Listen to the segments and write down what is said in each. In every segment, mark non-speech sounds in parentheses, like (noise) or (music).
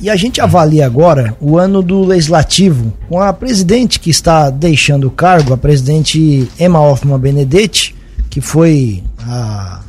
E a gente avalia agora o ano do legislativo com a presidente que está deixando o cargo, a presidente Emma Hoffman Benedetti, que foi a,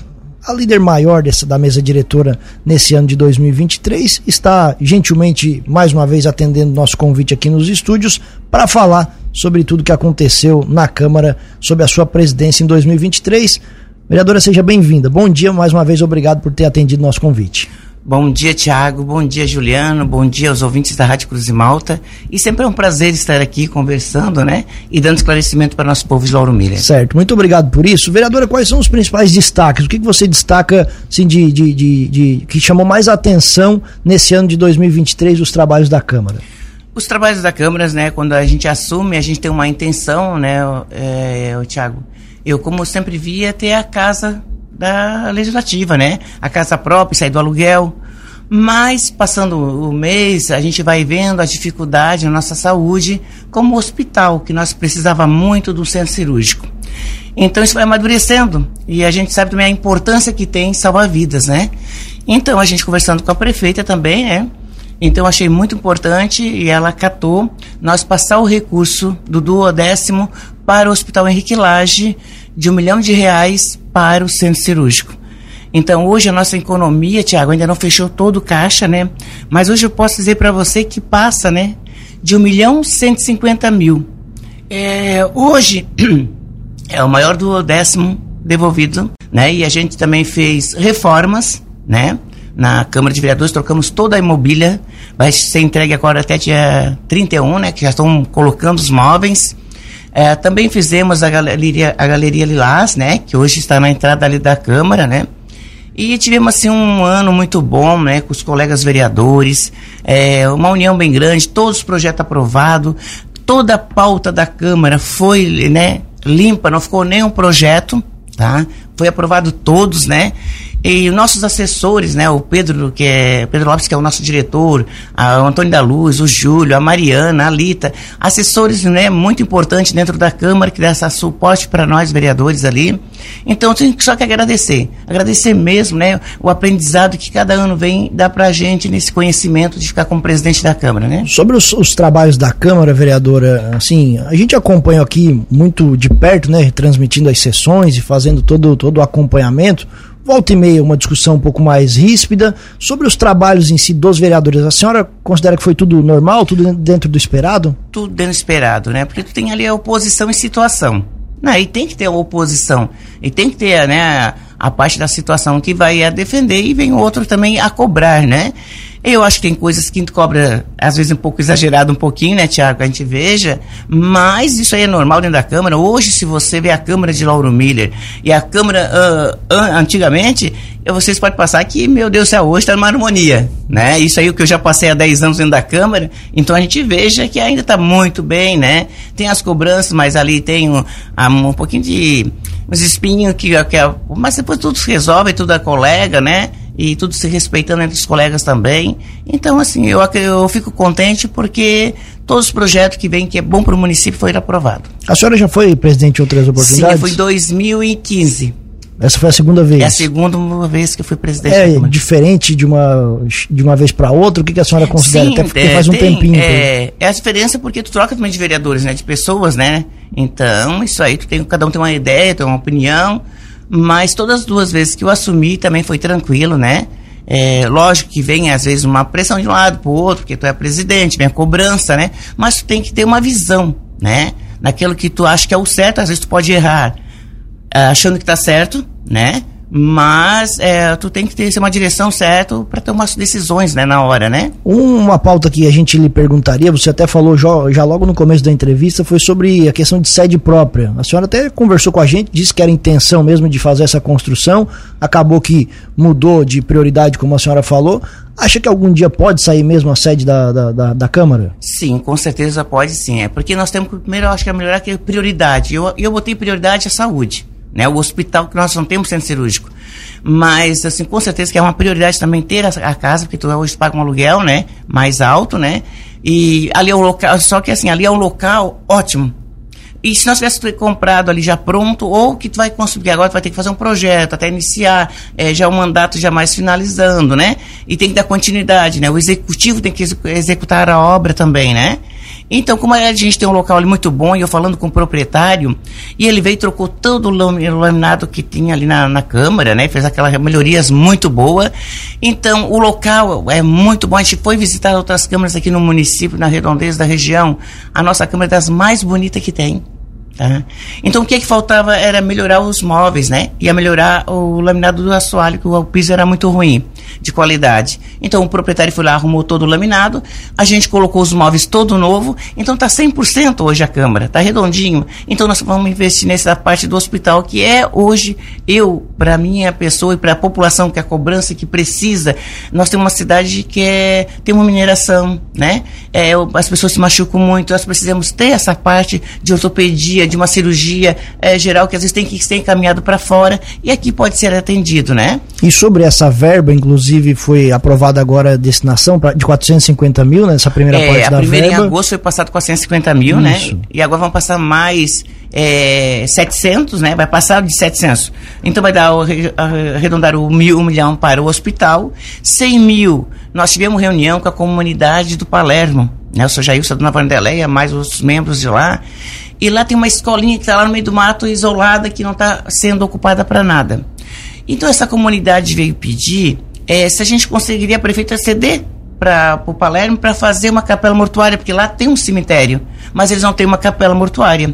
a líder maior dessa, da mesa diretora nesse ano de 2023, está gentilmente mais uma vez atendendo nosso convite aqui nos estúdios para falar sobre tudo que aconteceu na Câmara sob a sua presidência em 2023. Vereadora, seja bem-vinda. Bom dia, mais uma vez, obrigado por ter atendido nosso convite. Bom dia, Tiago. Bom dia, Juliano. Bom dia aos ouvintes da Rádio Cruz e Malta. E sempre é um prazer estar aqui conversando, né? E dando esclarecimento para nosso povo de Lauro Miller. Certo, muito obrigado por isso. Vereadora, quais são os principais destaques? O que, que você destaca assim, de, de, de, de que chamou mais atenção nesse ano de 2023 dos trabalhos da Câmara? Os trabalhos da Câmara, né? Quando a gente assume, a gente tem uma intenção, né, é, o Tiago? Eu, como sempre via, ter a casa da legislativa, né? A casa própria, sair do aluguel. Mas, passando o mês, a gente vai vendo as dificuldades na nossa saúde, como o hospital, que nós precisava muito do centro cirúrgico. Então, isso vai amadurecendo. E a gente sabe também a importância que tem em salvar vidas, né? Então, a gente conversando com a prefeita também, né? Então, achei muito importante e ela catou nós passar o recurso do duodécimo para o Hospital Henrique Lage de um milhão de reais para o centro cirúrgico. Então, hoje a nossa economia, Tiago, ainda não fechou todo o caixa, né? Mas hoje eu posso dizer para você que passa, né? De um milhão cento e cinquenta mil. É, hoje (clears throat) é o maior do décimo devolvido, né? E a gente também fez reformas, né? Na Câmara de Vereadores, trocamos toda a imobília. Vai ser entregue agora até dia 31, né? Que já estão colocando os móveis. É, também fizemos a galeria, a galeria Lilás, né? Que hoje está na entrada ali da Câmara, né? E tivemos assim um ano muito bom, né? Com os colegas vereadores, é, uma união bem grande, todos os projetos aprovados, toda a pauta da Câmara foi, né? Limpa, não ficou nenhum projeto, tá? Foi aprovado todos, né? E nossos assessores, né, o Pedro, que é Pedro Lopes, que é o nosso diretor, a, o Antônio da Luz, o Júlio, a Mariana, a Lita, assessores, né, muito importantes dentro da Câmara que dá essa suporte para nós vereadores ali. Então, tem só que agradecer, agradecer mesmo, né, o aprendizado que cada ano vem dar para a gente nesse conhecimento de ficar como presidente da Câmara, né? Sobre os, os trabalhos da Câmara, vereadora, assim, a gente acompanha aqui muito de perto, né, transmitindo as sessões e fazendo todo todo o acompanhamento volta e meia uma discussão um pouco mais ríspida sobre os trabalhos em si dos vereadores. A senhora considera que foi tudo normal, tudo dentro do esperado? Tudo dentro do esperado, né? Porque tu tem ali a oposição em situação. Né? E tem que ter a oposição. E tem que ter, né, a parte da situação que vai a defender e vem outro também a cobrar, né? Eu acho que tem coisas que a gente cobra, às vezes, um pouco exagerado, um pouquinho, né, Tiago, a gente veja, mas isso aí é normal dentro da Câmara. Hoje, se você vê a Câmara de Lauro Miller e a Câmara uh, uh, antigamente, vocês podem passar que, meu Deus do céu, hoje está numa harmonia, né? Isso aí o que eu já passei há 10 anos dentro da Câmara, então a gente veja que ainda está muito bem, né? Tem as cobranças, mas ali tem um, um pouquinho de uns espinhos que, que, mas depois tudo se resolve, tudo é colega, né? E tudo se respeitando entre os colegas também. Então, assim, eu, eu fico contente porque todos os projetos que vêm, que é bom para o município, foram aprovados. A senhora já foi presidente em outras oportunidades? Sim, foi em 2015. Essa foi a segunda vez? É a segunda vez que eu fui presidente. É diferente de uma, de uma vez para outra? O que, que, a senhora considera? Sim, Até porque é, faz um tem, tempinho. É, é a diferença porque tu troca também de vereadores, né? De pessoas, né? Então, isso aí, tu tem, cada um tem uma ideia, tem uma opinião. Mas todas as duas vezes que eu assumi também foi tranquilo, né? É, lógico que vem às vezes uma pressão de um lado para o outro, porque tu é presidente, vem a cobrança, né? Mas tu tem que ter uma visão, né? Naquilo que tu acha que é o certo, às vezes tu pode errar achando que está certo, né? Mas é, tu tem que ter uma direção certa para tomar as decisões, né, na hora, né? Uma pauta que a gente lhe perguntaria, você até falou já, já, logo no começo da entrevista, foi sobre a questão de sede própria. A senhora até conversou com a gente, disse que era intenção mesmo de fazer essa construção, acabou que mudou de prioridade, como a senhora falou. Acha que algum dia pode sair mesmo a sede da, da, da, da Câmara? Sim, com certeza pode sim. É porque nós temos que, primeiro, eu acho que é melhorar que é prioridade. Eu, eu botei prioridade à saúde né? O hospital que nós não temos centro cirúrgico. Mas, assim, com certeza que é uma prioridade também ter a, a casa, porque tu hoje paga um aluguel, né? Mais alto, né? E ali é um local, só que assim, ali é um local ótimo. E se nós tivéssemos comprado ali já pronto, ou que tu vai construir agora, tu vai ter que fazer um projeto até iniciar, é, já o mandato já mais finalizando, né? E tem que dar continuidade, né? O executivo tem que executar a obra também, né? Então, como a gente tem um local ali muito bom, e eu falando com o proprietário, e ele veio e trocou todo o laminado que tinha ali na, na Câmara, né? Fez aquelas melhorias muito boas. Então, o local é muito bom. A gente foi visitar outras câmaras aqui no município, na redondeza da região. A nossa Câmara é das mais bonitas que tem. Tá? Então o que, é que faltava era melhorar os móveis, né? Ia melhorar o laminado do assoalho, que o piso era muito ruim, de qualidade. Então o proprietário foi lá, arrumou todo o laminado, a gente colocou os móveis todo novo, então tá 100% hoje a câmara, tá redondinho. Então nós vamos investir nessa parte do hospital, que é hoje, eu, para minha pessoa e para a população que é a cobrança que precisa, nós temos uma cidade que é, tem uma mineração, né? É, as pessoas se machucam muito, nós precisamos ter essa parte de ortopedia, de uma cirurgia é, geral que às vezes tem que ser encaminhado para fora e aqui pode ser atendido, né? E sobre essa verba, inclusive, foi aprovada agora a destinação pra, de 450 mil nessa primeira é, parte da verba. A primeira em agosto foi passado 450 mil, né? Isso. né? E agora vão passar mais é, 700, né? Vai passar de 700. Então vai dar, arredondar o mil, um milhão para o hospital. 100 mil, nós tivemos reunião com a comunidade do Palermo, né? O Sr. Jailson, a Dona Vandeleia, mais os membros de lá. E lá tem uma escolinha que está lá no meio do mato, isolada, que não está sendo ocupada para nada. Então essa comunidade veio pedir é, se a gente conseguiria a prefeita ceder para o Palermo para fazer uma capela mortuária, porque lá tem um cemitério, mas eles não têm uma capela mortuária.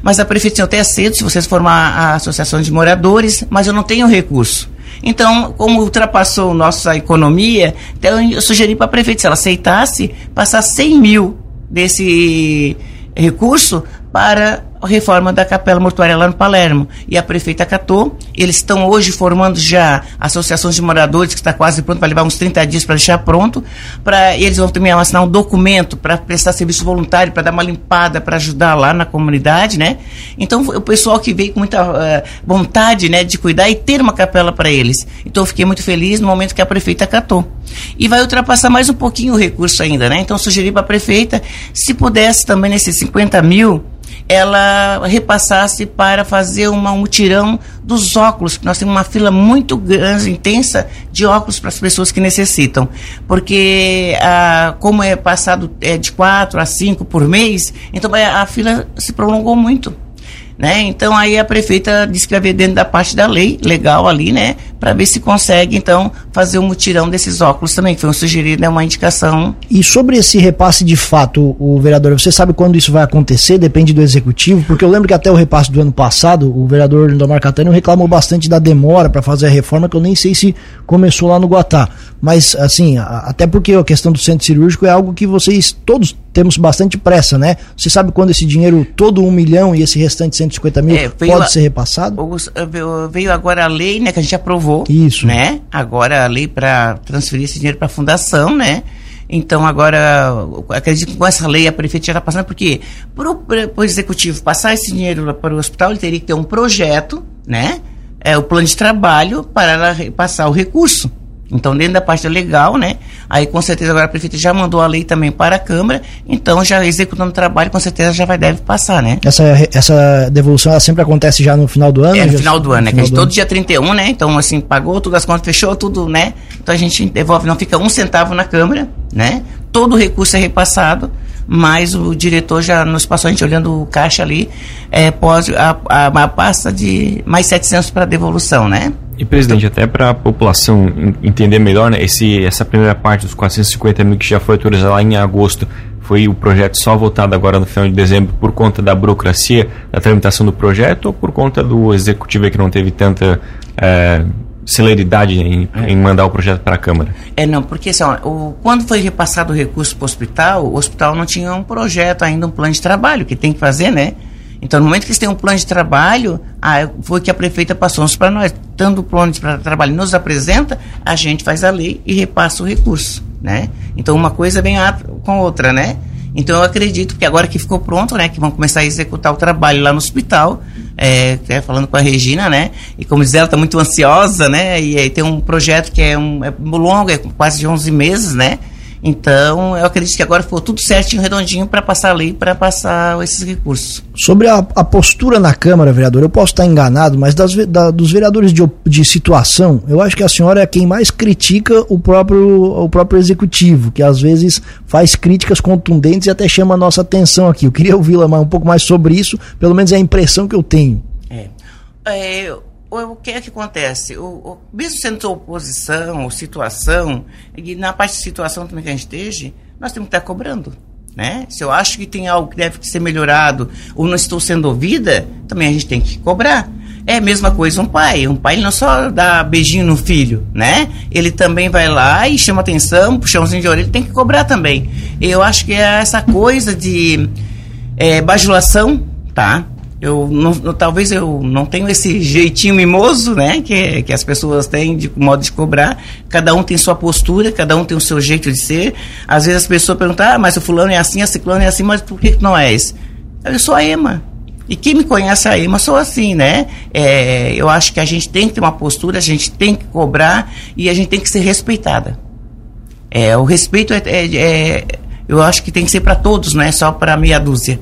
Mas a prefeitura até cedo, se vocês formar a associação de moradores, mas eu não tenho recurso. Então, como ultrapassou nossa economia, então eu sugeri para a prefeita, se ela aceitasse, passar 100 mil desse recurso para reforma da capela mortuária lá no Palermo. E a prefeita acatou. Eles estão hoje formando já associações de moradores, que está quase pronto, para levar uns 30 dias para deixar pronto. Pra, eles vão também assinar um documento para prestar serviço voluntário, para dar uma limpada, para ajudar lá na comunidade, né? Então, o pessoal que veio com muita uh, vontade, né, de cuidar e ter uma capela para eles. Então, eu fiquei muito feliz no momento que a prefeita acatou. E vai ultrapassar mais um pouquinho o recurso ainda, né? Então, sugeri para a prefeita, se pudesse também nesses 50 mil, ela repassasse para fazer uma, um mutirão dos óculos, nós temos uma fila muito grande, intensa de óculos para as pessoas que necessitam. Porque, ah, como é passado é, de quatro a cinco por mês, então a fila se prolongou muito. Né? Então aí a prefeita disse que dentro da parte da lei, legal ali, né? Para ver se consegue, então, fazer um mutirão desses óculos também, que foi um sugerido, é uma indicação. E sobre esse repasse de fato, o vereador, você sabe quando isso vai acontecer? Depende do executivo, porque eu lembro que até o repasse do ano passado, o vereador Lindomar Catânio reclamou bastante da demora para fazer a reforma, que eu nem sei se começou lá no Guatá. Mas, assim, até porque a questão do centro cirúrgico é algo que vocês todos temos bastante pressa, né? Você sabe quando esse dinheiro, todo um milhão e esse restante 150 mil, é, pode a, ser repassado? Veio agora a lei, né, que a gente aprovou. Isso. Né? Agora a lei para transferir esse dinheiro para a fundação, né? Então, agora, acredito que com essa lei a prefeitura está passando, porque para o executivo passar esse dinheiro para o hospital, ele teria que ter um projeto, né? É, o plano de trabalho para passar o recurso. Então, dentro da parte legal, né? Aí, com certeza, agora a prefeita já mandou a lei também para a Câmara, então, já executando o trabalho, com certeza já vai, deve passar, né? Essa, essa devolução, ela sempre acontece já no final do ano? É, no já, final do ano, né? Que a gente, todo dia 31, né? Então, assim, pagou todas as contas, fechou tudo, né? Então, a gente devolve, não fica um centavo na Câmara, né? Todo o recurso é repassado, mas o diretor já nos passou, a gente olhando o caixa ali, é, pode, a, a, a pasta de mais 700 para devolução, né? E, presidente, até para a população entender melhor, né, esse, essa primeira parte dos 450 mil que já foi autorizada lá em agosto, foi o projeto só votado agora no final de dezembro por conta da burocracia da tramitação do projeto ou por conta do executivo que não teve tanta é, celeridade em, é. em, mandar o projeto para a Câmara? É, não, porque assim, ó, o, quando foi repassado o recurso para o hospital, o hospital não tinha um projeto ainda, um plano de trabalho que tem que fazer, né? Então, no momento que eles têm um plano de trabalho, ah, foi que a prefeita passou para nós. Tanto o plano de trabalho nos apresenta, a gente faz a lei e repassa o recurso, né? Então, uma coisa vem com a outra, né? Então, eu acredito que agora que ficou pronto, né? Que vão começar a executar o trabalho lá no hospital, é, é, falando com a Regina, né? E como diz ela, está muito ansiosa, né? E aí tem um projeto que é, um, é longo, é quase de 11 meses, né? Então, eu acredito que agora ficou tudo certinho, redondinho, para passar a lei, para passar esses recursos. Sobre a, a, postura na Câmara, vereador, eu posso estar enganado, mas das, da, dos vereadores de, de situação, eu acho que a senhora é quem mais critica o próprio, o próprio executivo, que às vezes faz críticas contundentes e até chama a nossa atenção aqui. Eu queria ouvi-la um pouco mais sobre isso, pelo menos é a impressão que eu tenho. É. é o que é que acontece? O, o, mesmo sendo oposição ou situação, e na parte de situação também que a gente esteja, nós temos que estar cobrando. Né? Se eu acho que tem algo que deve ser melhorado ou não estou sendo ouvida, também a gente tem que cobrar. É a mesma coisa um pai. Um pai não só dá beijinho no filho, né? Ele também vai lá e chama atenção, puxãozinho de orelha, tem que cobrar também. Eu acho que é essa coisa de é, bajulação, tá? Eu não, talvez eu não tenho esse jeitinho mimoso, né, que, que as pessoas têm de modo de cobrar. Cada um tem sua postura, cada um tem o seu jeito de ser. Às vezes as pessoas perguntam, ah, mas o fulano é assim, a ciclano é assim, mas por que não é esse? Eu sou a Ema. E quem me conhece a Ema sou assim, né? É, eu acho que a gente tem que ter uma postura, a gente tem que cobrar e a gente tem que ser respeitada. É, o respeito é, é, é eu acho que tem que ser para todos, não é só para meia dúzia.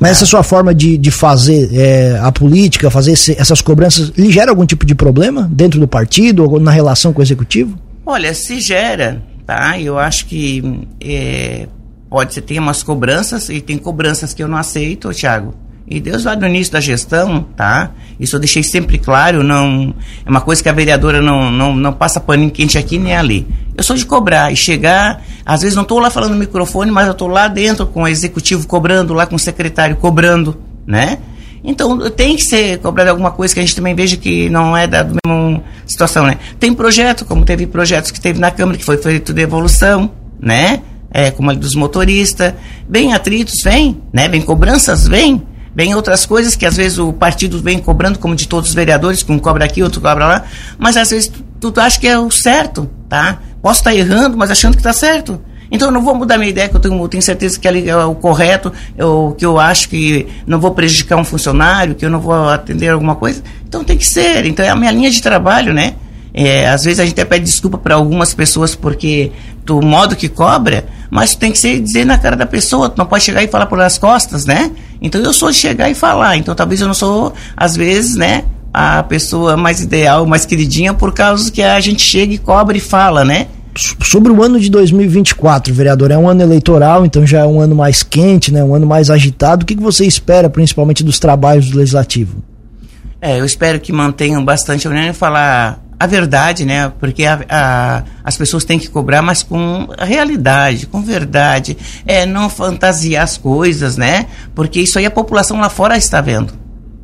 Mas essa sua forma de, de fazer é, a política, fazer esse, essas cobranças, lhe gera algum tipo de problema dentro do partido ou na relação com o executivo? Olha, se gera, tá? Eu acho que é, pode ser, tem umas cobranças e tem cobranças que eu não aceito, Thiago. E Deus lá no início da gestão, tá? Isso eu deixei sempre claro, não é uma coisa que a vereadora não, não, não passa paninho quente aqui nem ali. Eu sou de cobrar e chegar, às vezes não estou lá falando no microfone, mas eu estou lá dentro com o executivo cobrando, lá com o secretário cobrando, né? Então tem que ser cobrado alguma coisa que a gente também veja que não é da mesma situação, né? Tem projeto, como teve projetos que teve na Câmara, que foi feito de evolução, né? É, como a dos motoristas. Vem atritos, vem, né? Vem cobranças, vem. Vem outras coisas que às vezes o partido vem cobrando, como de todos os vereadores, que um cobra aqui, outro cobra lá, mas às vezes tu, tu acha que é o certo, tá? Posso estar errando, mas achando que está certo. Então eu não vou mudar minha ideia, que eu tenho, tenho certeza que ali é o correto, eu, que eu acho que não vou prejudicar um funcionário, que eu não vou atender alguma coisa. Então tem que ser. Então é a minha linha de trabalho, né? É, às vezes a gente até pede desculpa para algumas pessoas porque do modo que cobra, mas tem que ser dizer na cara da pessoa, tu não pode chegar e falar por as costas, né? Então eu sou de chegar e falar. Então talvez eu não sou, às vezes, né, a pessoa mais ideal, mais queridinha, por causa que a gente chega e cobra e fala, né? Sobre o ano de 2024, vereador, é um ano eleitoral, então já é um ano mais quente, né, um ano mais agitado. O que, que você espera, principalmente, dos trabalhos do Legislativo? É, eu espero que mantenham bastante, eu nem falar a verdade, né? Porque a, a, as pessoas têm que cobrar, mas com a realidade, com verdade. É não fantasiar as coisas, né? Porque isso aí a população lá fora está vendo.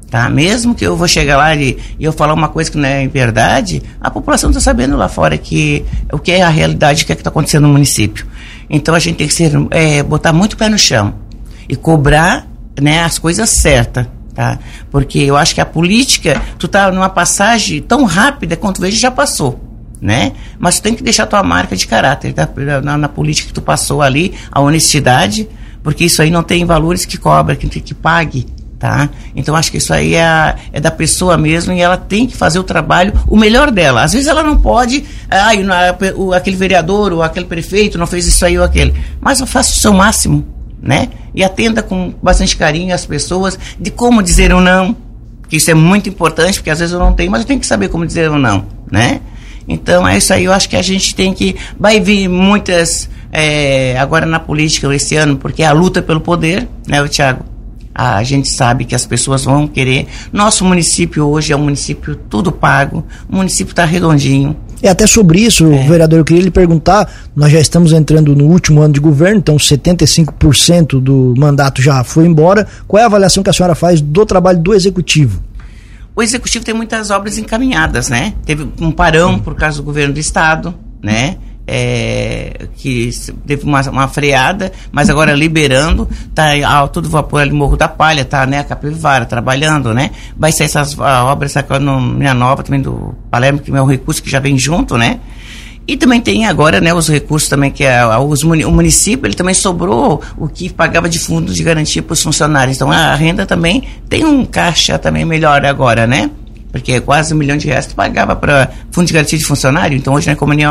Tá? Mesmo que eu vou chegar lá e, e eu falar uma coisa que não é verdade, a população está sabendo lá fora que o que é a realidade, o que é está acontecendo no município. Então a gente tem que ser, é, botar muito pé no chão e cobrar né, as coisas certas tá? Porque eu acho que a política, tu tá numa passagem tão rápida quanto vejo já passou, né? Mas tu tem que deixar tua marca de caráter tá? na, na, política que tu passou ali, a honestidade, porque isso aí não tem valores que cobra, que, que pague, tá? Então acho que isso aí é, é, da pessoa mesmo e ela tem que fazer o trabalho, o melhor dela. Às vezes ela não pode, ah, aquele vereador ou aquele prefeito não fez isso aí ou aquele, mas eu faço o seu máximo, né? E atenda com bastante carinho as pessoas de como dizer um não, que isso é muito importante, porque às vezes eu não tenho, mas eu tenho que saber como dizer um não, né? Então é isso aí, eu acho que a gente tem que. Vai vir muitas. É, agora na política esse ano, porque é a luta pelo poder, né, o Thiago? A gente sabe que as pessoas vão querer. Nosso município hoje é um município tudo pago, o município está redondinho. É até sobre isso, é. vereador, eu queria lhe perguntar, nós já estamos entrando no último ano de governo, então 75% do mandato já foi embora. Qual é a avaliação que a senhora faz do trabalho do executivo? O executivo tem muitas obras encaminhadas, né? Teve um parão por causa do governo do estado, né? É, que teve uma, uma, freada, mas agora liberando, tá a todo vapor ali Morro da Palha, tá, né, a Capivara trabalhando, né, vai ser essas obras agora no Minha Nova, também do Palermo, que é um recurso que já vem junto, né, e também tem agora, né, os recursos também que é, os, o município, ele também sobrou o que pagava de fundo de garantia para os funcionários, então a renda também tem um caixa também melhor agora, né, porque quase um milhão de reais tu pagava para fundo de garantia de funcionário, então hoje na economia,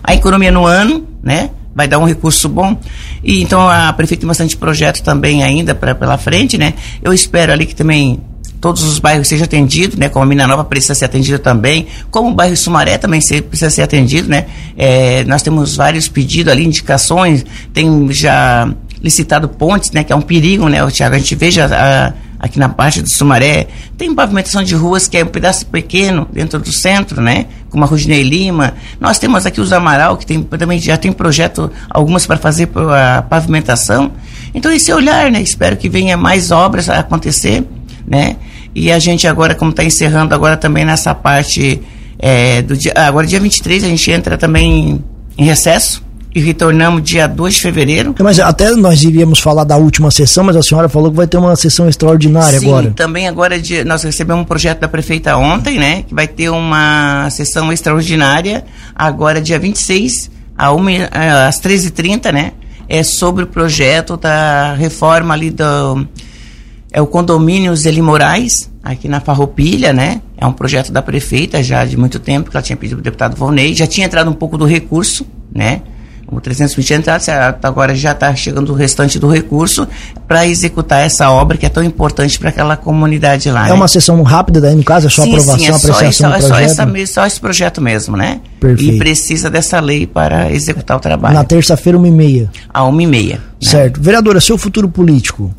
a economia no ano, né, vai dar um recurso bom. E então a prefeita tem bastante projeto também ainda pra, pela frente, né? Eu espero ali que também todos os bairros sejam atendidos, né? Como a Mina Nova precisa ser atendida também, como o bairro Sumaré também precisa ser atendido, né? É, nós temos vários pedidos ali, indicações, tem já licitado pontes, né? Que é um perigo, né, Tiago? A gente veja a, aqui na parte do Sumaré, tem pavimentação de ruas que é um pedaço pequeno dentro do centro, né? Como a Rudinei Lima. Nós temos aqui os Amaral, que tem, também já tem projeto, algumas para fazer a pavimentação. Então, esse olhar, né? Espero que venha mais obras a acontecer, né? E a gente agora, como está encerrando agora também nessa parte é, do dia, agora dia 23 a gente entra também em recesso e retornamos dia 2 de fevereiro. Mas até nós iríamos falar da última sessão, mas a senhora falou que vai ter uma sessão extraordinária Sim, agora. também agora de, nós recebemos um projeto da prefeita ontem, né, que vai ter uma sessão extraordinária agora dia 26 a uma, às 13h30, né, é sobre o projeto da reforma ali do é o condomínio Zeli Moraes, aqui na Farroupilha, né? É um projeto da prefeita já de muito tempo, que ela tinha pedido para o deputado Volney, já tinha entrado um pouco do recurso, né? O 320 entrado, agora já está chegando o restante do recurso para executar essa obra que é tão importante para aquela comunidade lá. É né? uma sessão rápida daí, no caso, é só sim, aprovação, sim, é apreciação só, é só, é só, essa, só esse projeto mesmo, né? Perfeito. E precisa dessa lei para executar o trabalho. Na terça-feira, uma e meia. A uma e meia. Né? Certo. Vereadora, seu futuro político?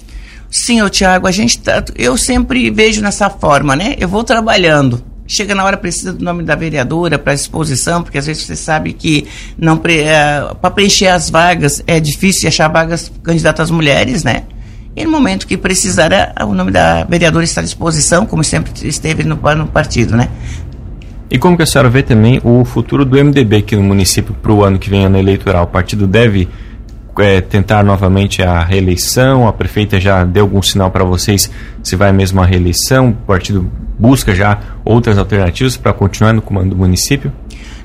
Sim, ô Tiago, a gente tá, eu sempre vejo nessa forma, né? Eu vou trabalhando. Chega na hora precisa do nome da vereadora para exposição, porque às vezes você sabe que não é, para preencher as vagas é difícil achar vagas candidatas mulheres, né? E no momento que precisar, é, o nome da vereadora está à disposição, como sempre esteve no, no partido, né? E como que a senhora vê também o futuro do MDB aqui no município para o ano que vem, ano eleitoral? O partido deve é, tentar novamente a reeleição? A prefeita já deu algum sinal para vocês se vai mesmo à reeleição? O partido busca já outras alternativas para continuar no comando do município?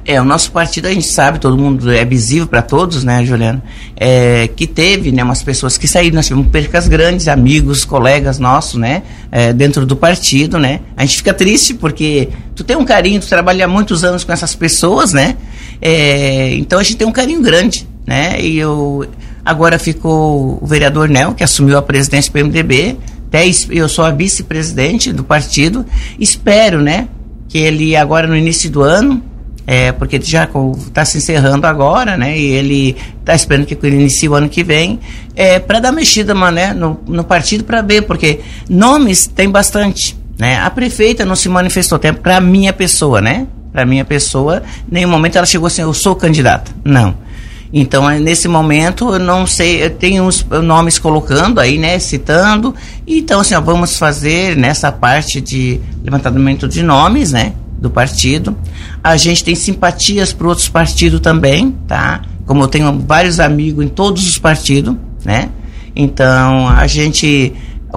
É, o nosso partido, a gente sabe, todo mundo é visível para todos, né, Juliana? É, que teve, né, umas pessoas que saíram, nós tivemos percas grandes, amigos, colegas nossos, né, é, dentro do partido, né? A gente fica triste porque tu tem um carinho, tu trabalha há muitos anos com essas pessoas, né? É, então a gente tem um carinho grande, né? E eu agora ficou o vereador Nel, que assumiu a presidência do PMDB, até eu sou a vice-presidente do partido, espero, né, que ele agora no início do ano, é, porque já está se encerrando agora, né? E ele está esperando que ele inicie o ano que vem, é, para dar mexida, né, no, no partido para ver, porque nomes tem bastante, né? A prefeita não se manifestou tempo para minha pessoa, né? Para minha pessoa, nenhum momento ela chegou assim, eu sou candidata. Não. Então, é, nesse momento, eu não sei, eu tenho uns nomes colocando aí, né, citando. Então, assim, ó, vamos fazer nessa parte de levantamento de nomes, né, do partido. A gente tem simpatias para outros partidos também, tá? Como eu tenho vários amigos em todos os partidos, né? Então, a gente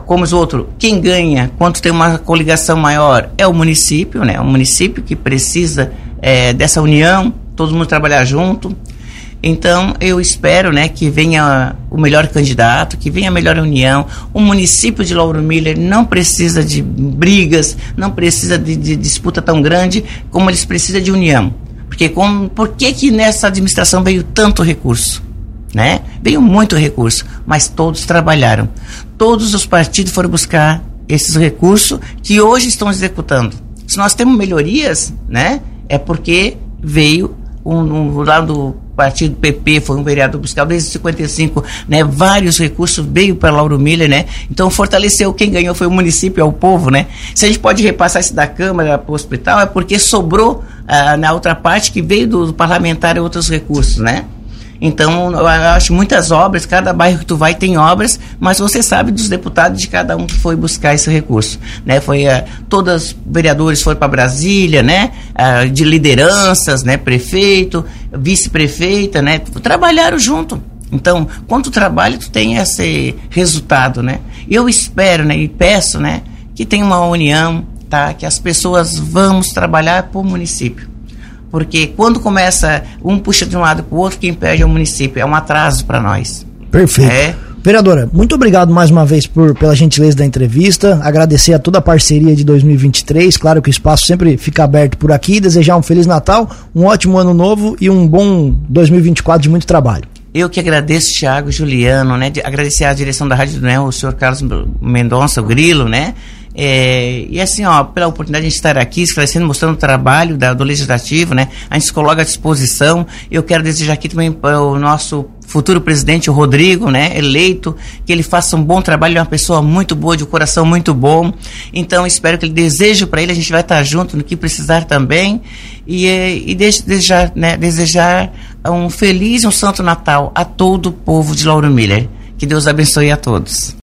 como os outros, quem ganha, quanto tem uma coligação maior, é o município, né? O município que precisa é, dessa união, todo mundo trabalhar junto. Então, eu espero né, que venha o melhor candidato, que venha a melhor união. O município de Lauro Miller não precisa de brigas, não precisa de, de disputa tão grande, como eles precisam de união. Porque com, por que, que nessa administração veio tanto recurso? Né? Veio muito recurso, mas todos trabalharam. Todos os partidos foram buscar esses recursos que hoje estão executando. Se nós temos melhorias, né, é porque veio um, um lado partido PP foi um vereador buscar desde 55, né? Vários recursos veio para Lauro Miller, né? Então fortaleceu quem ganhou foi o município, é o povo, né? Se a gente pode repassar isso da Câmara para o hospital é porque sobrou ah, na outra parte que veio do, do parlamentar outros recursos, né? Então, eu acho muitas obras, cada bairro que tu vai tem obras, mas você sabe dos deputados de cada um que foi buscar esse recurso, né? Foi uh, todas vereadores foram para Brasília, né? Uh, de lideranças, né? Prefeito, vice-prefeita, né? Trabalharam junto. Então, quando tu trabalha, tu tem esse resultado, né? Eu espero, né? E peço, né? Que tenha uma união, tá? Que as pessoas vamos trabalhar o município porque quando começa, um puxa de um lado para o outro, quem perde é o município. É um atraso para nós. Perfeito. É. Vereadora, muito obrigado mais uma vez por, pela gentileza da entrevista. Agradecer a toda a parceria de 2023. Claro que o espaço sempre fica aberto por aqui. Desejar um Feliz Natal, um ótimo ano novo e um bom 2024 de muito trabalho. Eu que agradeço, Thiago, Juliano, né? De agradecer a direção da rádio, né? O senhor Carlos Mendonça, o Grilo, né? É, e assim, ó, pela oportunidade de estar aqui esclarecendo, mostrando o trabalho da, do Legislativo, né? A gente se coloca à disposição. Eu quero desejar aqui também para o nosso futuro presidente, o Rodrigo, né, eleito, que ele faça um bom trabalho, é uma pessoa muito boa, de um coração muito bom. Então, espero que ele deseje para ele, a gente vai estar junto no que precisar também. E, e desejar, né, desejar um feliz e um santo Natal a todo o povo de Lauro Miller. Que Deus abençoe a todos.